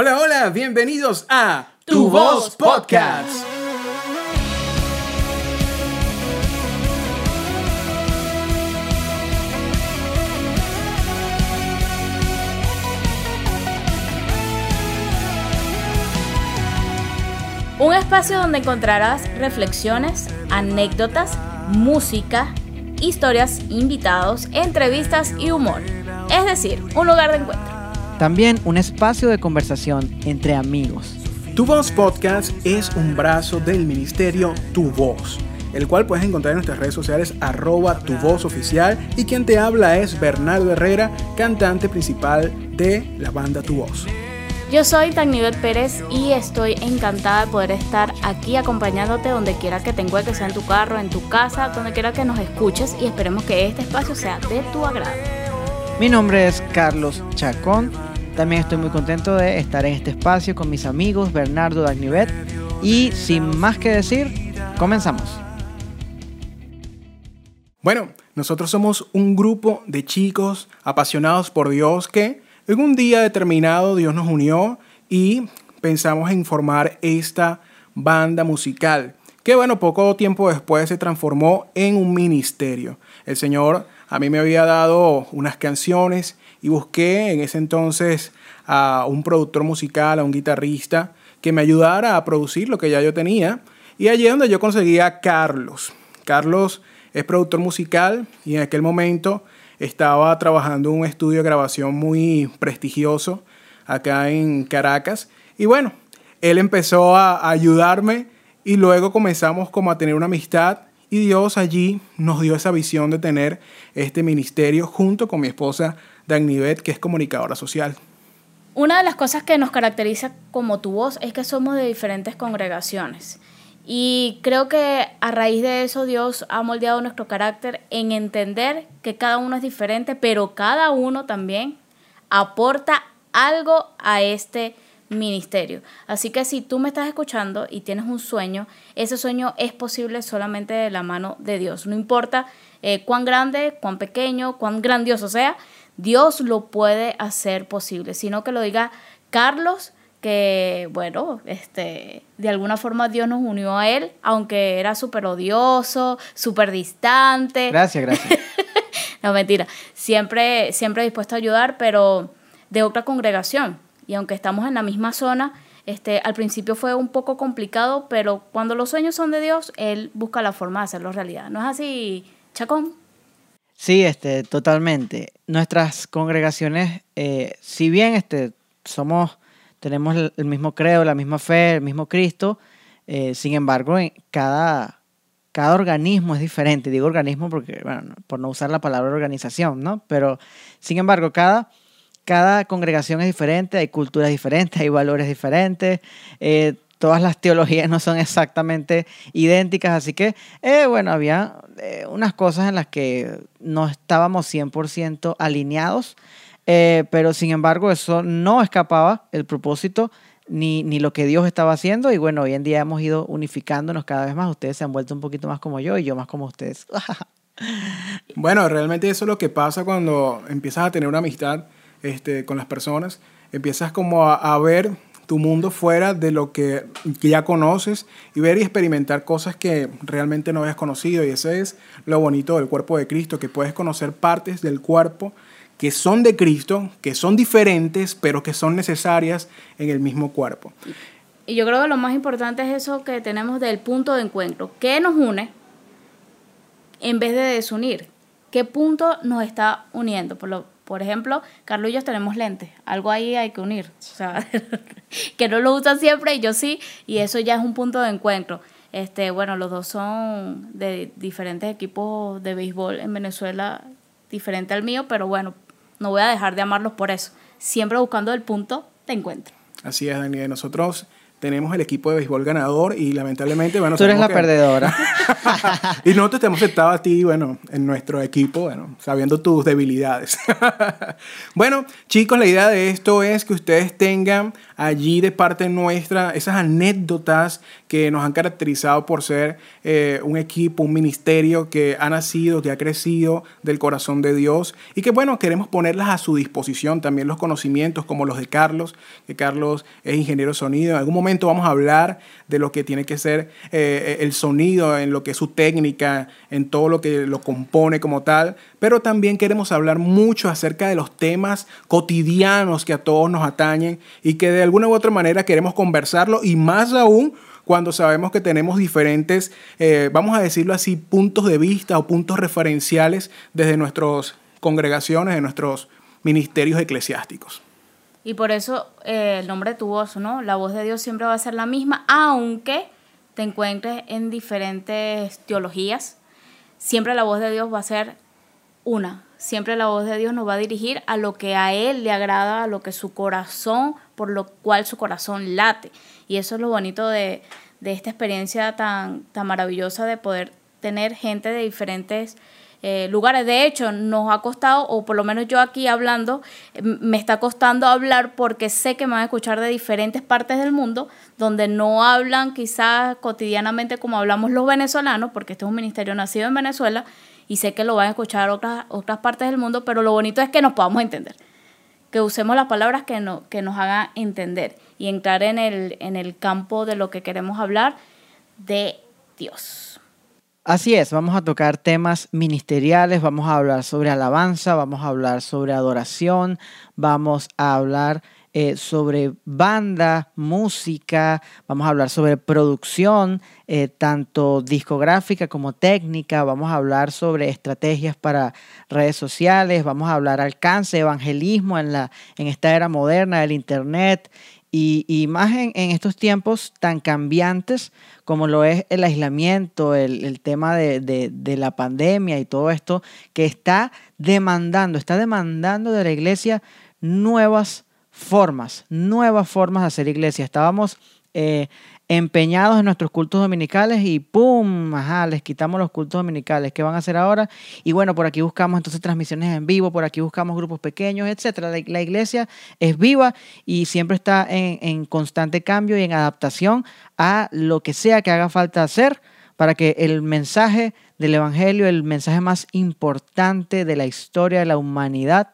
Hola, hola, bienvenidos a Tu Voz Podcast. Un espacio donde encontrarás reflexiones, anécdotas, música, historias, invitados, entrevistas y humor. Es decir, un lugar de encuentro. También un espacio de conversación entre amigos. Tu Voz Podcast es un brazo del ministerio Tu Voz, el cual puedes encontrar en nuestras redes sociales arroba tu voz oficial y quien te habla es Bernardo Herrera, cantante principal de la banda Tu Voz. Yo soy Tagnivet Pérez y estoy encantada de poder estar aquí acompañándote donde quiera que te encuentres, sea en tu carro, en tu casa, donde quiera que nos escuches y esperemos que este espacio sea de tu agrado. Mi nombre es Carlos Chacón. También estoy muy contento de estar en este espacio con mis amigos Bernardo Dagnivet. Y sin más que decir, comenzamos. Bueno, nosotros somos un grupo de chicos apasionados por Dios que en un día determinado Dios nos unió y pensamos en formar esta banda musical, que bueno, poco tiempo después se transformó en un ministerio. El Señor a mí me había dado unas canciones y busqué en ese entonces a un productor musical, a un guitarrista, que me ayudara a producir lo que ya yo tenía. Y allí es donde yo conseguí a Carlos. Carlos es productor musical y en aquel momento estaba trabajando en un estudio de grabación muy prestigioso acá en Caracas. Y bueno, él empezó a ayudarme y luego comenzamos como a tener una amistad y Dios allí nos dio esa visión de tener este ministerio junto con mi esposa Dagnivet, que es comunicadora social. Una de las cosas que nos caracteriza como tu voz es que somos de diferentes congregaciones. Y creo que a raíz de eso Dios ha moldeado nuestro carácter en entender que cada uno es diferente, pero cada uno también aporta algo a este ministerio. Así que si tú me estás escuchando y tienes un sueño, ese sueño es posible solamente de la mano de Dios. No importa eh, cuán grande, cuán pequeño, cuán grandioso sea, Dios lo puede hacer posible. Sino que lo diga Carlos, que bueno, este, de alguna forma Dios nos unió a él, aunque era súper odioso, súper distante. Gracias, gracias. no, mentira. Siempre, siempre dispuesto a ayudar, pero de otra congregación. Y aunque estamos en la misma zona, este, al principio fue un poco complicado, pero cuando los sueños son de Dios, Él busca la forma de hacerlo realidad. ¿No es así, Chacón? Sí, este, totalmente. Nuestras congregaciones, eh, si bien este, somos tenemos el, mismo credo, la misma fe, el mismo Cristo. Eh, sin embargo, cada, cada organismo es diferente. Digo organismo porque, bueno, por no usar la palabra organización, ¿no? Pero, sin embargo, cada, cada congregación es diferente, hay culturas diferentes, hay valores diferentes. Eh, todas las teologías no son exactamente idénticas, así que, eh, bueno, había unas cosas en las que no estábamos 100% alineados, eh, pero sin embargo, eso no escapaba el propósito ni, ni, lo que Dios estaba haciendo. Y bueno, hoy en día hemos ido unificándonos cada vez más. Ustedes se han vuelto un poquito más como yo y yo más como ustedes. bueno, realmente eso es lo que pasa cuando empiezas a tener una amistad este, con las personas. Empiezas como a, ver tu mundo fuera de lo que, que, ya conoces y ver y experimentar cosas que realmente no habías conocido. Y eso es lo bonito del cuerpo de Cristo, que puedes conocer partes del cuerpo que son de Cristo, que son diferentes, pero que son necesarias en el mismo cuerpo. Y yo creo que lo más importante es eso que tenemos del punto de encuentro. ¿Qué nos une en vez de desunir? ¿Qué punto nos está uniendo? Por, lo, por ejemplo, Carlos y yo tenemos lentes. Algo ahí hay que unir. O sea, que no lo usan siempre y yo sí. Y eso ya es un punto de encuentro. Este, bueno, los dos son de diferentes equipos de béisbol en Venezuela, diferente al mío, pero bueno, no voy a dejar de amarlos por eso. Siempre buscando el punto de encuentro. Así es, Daniel. Nosotros tenemos el equipo de béisbol ganador y lamentablemente, bueno, Tú eres la que- perdedora. y nosotros te hemos aceptado a ti, bueno, en nuestro equipo, bueno, sabiendo tus debilidades. bueno, chicos, la idea de esto es que ustedes tengan allí de parte nuestra esas anécdotas que nos han caracterizado por ser eh, un equipo, un ministerio que ha nacido, que ha crecido del corazón de Dios y que, bueno, queremos ponerlas a su disposición también los conocimientos como los de Carlos, que Carlos es ingeniero de sonido. En algún momento vamos a hablar de lo que tiene que ser eh, el sonido, en lo que es su técnica, en todo lo que lo compone como tal, pero también queremos hablar mucho acerca de los temas cotidianos que a todos nos atañen y que de alguna u otra manera queremos conversarlo y más aún cuando sabemos que tenemos diferentes, eh, vamos a decirlo así, puntos de vista o puntos referenciales desde nuestras congregaciones, de nuestros ministerios eclesiásticos. Y por eso eh, el nombre de tu voz, ¿no? La voz de Dios siempre va a ser la misma, aunque te encuentres en diferentes teologías. Siempre la voz de Dios va a ser una. Siempre la voz de Dios nos va a dirigir a lo que a Él le agrada, a lo que su corazón, por lo cual su corazón late. Y eso es lo bonito de, de esta experiencia tan, tan maravillosa de poder tener gente de diferentes eh, lugares. De hecho, nos ha costado, o por lo menos yo aquí hablando, eh, me está costando hablar porque sé que me van a escuchar de diferentes partes del mundo, donde no hablan quizás cotidianamente como hablamos los venezolanos, porque este es un ministerio nacido en Venezuela, y sé que lo van a escuchar otras, otras partes del mundo, pero lo bonito es que nos podamos entender, que usemos las palabras que, no, que nos hagan entender y entrar en el, en el campo de lo que queremos hablar de Dios. Así es, vamos a tocar temas ministeriales, vamos a hablar sobre alabanza, vamos a hablar sobre adoración, vamos a hablar eh, sobre banda, música, vamos a hablar sobre producción, eh, tanto discográfica como técnica, vamos a hablar sobre estrategias para redes sociales, vamos a hablar alcance, evangelismo en, la, en esta era moderna del Internet y, más en, estos tiempos tan cambiantes como lo es el aislamiento, el, tema de, de, de, la pandemia y todo esto, que está demandando, está demandando de la iglesia nuevas formas, nuevas formas de hacer iglesia. Estábamos eh, empeñados en nuestros cultos dominicales y ¡pum! Ajá, les quitamos los cultos dominicales. ¿Qué van a hacer ahora? Y bueno, por aquí buscamos entonces transmisiones en vivo, por aquí buscamos grupos pequeños, etc. La, la iglesia es viva y siempre está en, en, constante cambio y en adaptación a lo que sea que haga falta hacer para que el mensaje del Evangelio, el mensaje más importante de la historia de la humanidad,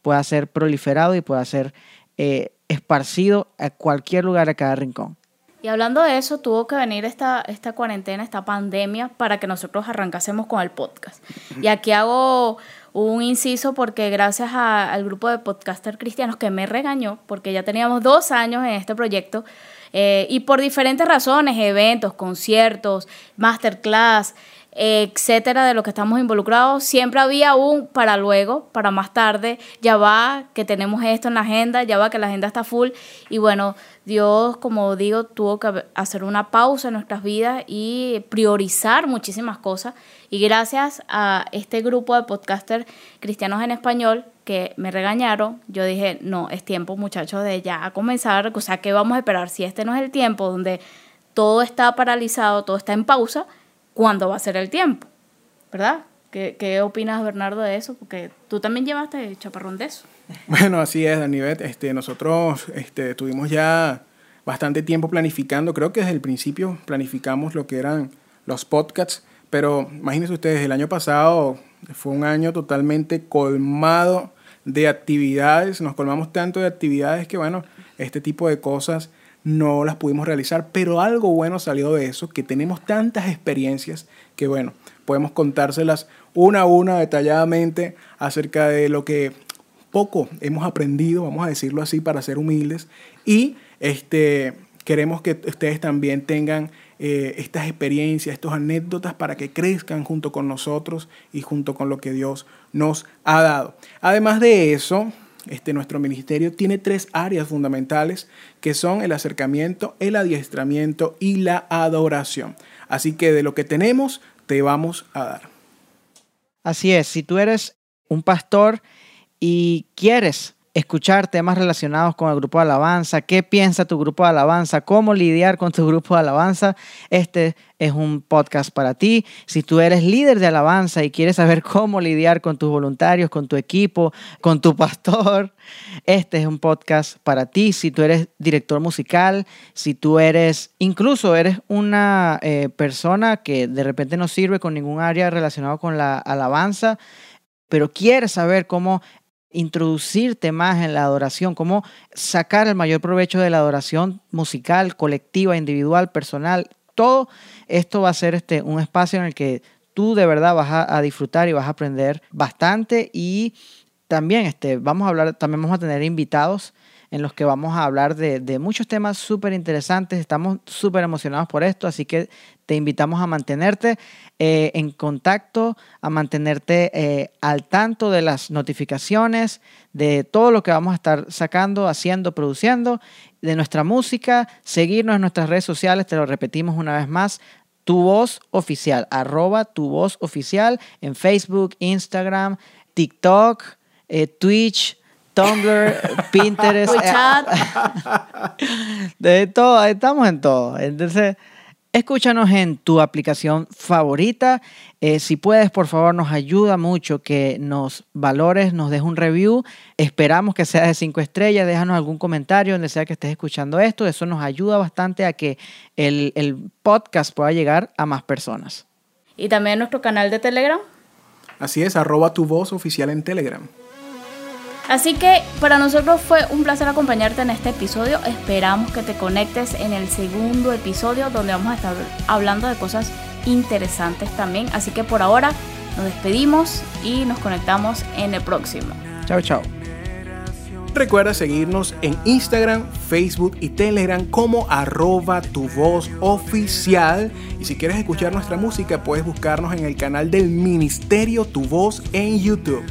pueda ser proliferado y pueda ser eh, esparcido a cualquier lugar, a cada rincón. Y hablando de eso, tuvo que venir esta, esta cuarentena, esta pandemia, para que nosotros arrancásemos con el podcast. Y aquí hago un inciso porque gracias al grupo de podcasters cristianos que me regañó, porque ya teníamos dos años en este proyecto, eh, y por diferentes razones, eventos, conciertos, masterclass, etcétera, de lo que estamos involucrados, siempre había un para luego, para más tarde, ya va, que tenemos esto en la agenda, ya va, que la agenda está full. Y bueno, Dios, como digo, tuvo que hacer una pausa en nuestras vidas y priorizar muchísimas cosas. Y gracias a este grupo de podcasters cristianos en español que me regañaron, yo dije, no, es tiempo muchachos de ya comenzar, o sea, ¿qué vamos a esperar? Si este no es el tiempo donde todo está paralizado, todo está en pausa, ¿cuándo va a ser el tiempo? ¿Verdad? ¿Qué, ¿Qué, opinas, Bernardo, de eso? Porque tú también llevaste chaparrón de eso. Bueno, así es, Danivet. Este, nosotros este, tuvimos ya bastante tiempo planificando. Creo que desde el principio planificamos lo que eran los podcasts. Pero imagínense ustedes, el año pasado fue un año totalmente colmado de actividades. Nos colmamos tanto de actividades que, bueno, este tipo de cosas no las pudimos realizar, pero algo bueno salió de eso, que tenemos tantas experiencias que bueno, podemos contárselas una a una detalladamente acerca de lo que poco hemos aprendido, vamos a decirlo así para ser humildes, y este, queremos que ustedes también tengan eh, estas experiencias, estas anécdotas para que crezcan junto con nosotros y junto con lo que Dios nos ha dado. Además de eso, este, nuestro ministerio tiene tres áreas fundamentales que son el acercamiento, el adiestramiento y la adoración. Así que de lo que tenemos, te vamos a dar. Así es, si tú eres un pastor y quieres escuchar temas relacionados con el grupo de alabanza, qué piensa tu grupo de alabanza, cómo lidiar con tu grupo de alabanza, este es un podcast para ti. Si tú eres líder de alabanza y quieres saber cómo lidiar con tus voluntarios, con tu equipo, con tu pastor, este es un podcast para ti. Si tú eres director musical, si tú eres, incluso eres una eh, persona que de repente no sirve con ningún área relacionada con la alabanza, pero quieres saber cómo introducirte más en la adoración, cómo sacar el mayor provecho de la adoración musical, colectiva, individual, personal, todo esto va a ser este, un espacio en el que tú de verdad vas a, disfrutar y vas a aprender bastante y también este, vamos a hablar, también vamos a tener invitados en los que vamos a hablar de, muchos temas súper interesantes. Estamos súper emocionados por esto, así que te invitamos a mantenerte eh, en contacto, a mantenerte eh, al tanto de las notificaciones, de todo lo que vamos a estar sacando, haciendo, produciendo, de nuestra música, seguirnos en nuestras redes sociales, te lo repetimos una vez más, tu voz oficial, arroba tu voz oficial en Facebook, Instagram, TikTok, eh, Twitch, Tumblr, Pinterest. de todo, estamos en todo. Entonces, escúchanos en tu aplicación favorita. Eh, si puedes, por favor, nos ayuda mucho que nos valores, nos des un review. Esperamos que sea de cinco estrellas. Déjanos algún comentario donde sea que estés escuchando esto. Eso nos ayuda bastante a que el, el podcast pueda llegar a más personas. Y también nuestro canal de Telegram. Así es, arroba tu voz oficial en Telegram. Así que para nosotros fue un placer acompañarte en este episodio. Esperamos que te conectes en el segundo episodio donde vamos a estar hablando de cosas interesantes también. Así que por ahora nos despedimos y nos conectamos en el próximo. Chao, chao. Recuerda seguirnos en Instagram, Facebook y Telegram como arroba tu voz oficial. Y si quieres escuchar nuestra música, puedes buscarnos en el canal del Ministerio Tu Voz en YouTube.